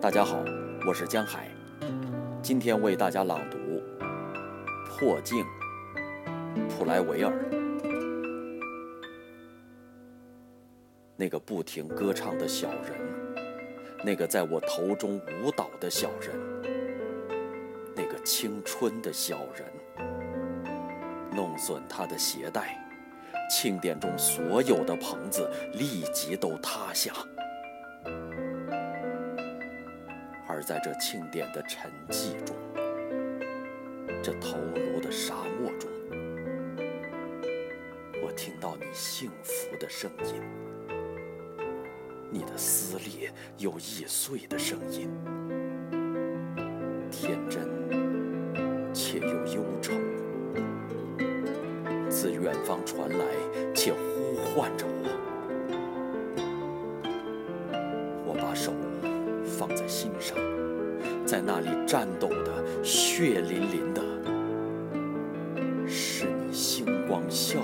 大家好，我是江海，今天为大家朗读《破镜》，普莱维尔。那个不停歌唱的小人，那个在我头中舞蹈的小人，那个青春的小人，弄损他的鞋带，庆典中所有的棚子立即都塌下。而在这庆典的沉寂中，这头颅的沙漠中，我听到你幸福的声音，你的撕裂又易碎的声音，天真且又忧愁，自远方传来且呼唤着我。我把手。放在心上在那里战斗的血淋淋的是你星光笑